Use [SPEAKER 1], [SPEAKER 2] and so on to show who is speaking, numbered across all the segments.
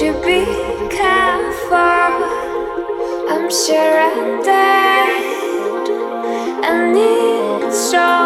[SPEAKER 1] you be careful? I'm surrendered. I need so.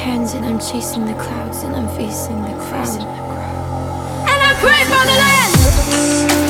[SPEAKER 1] Hands, and I'm chasing the clouds, and I'm facing the crowd. And I pray for the land!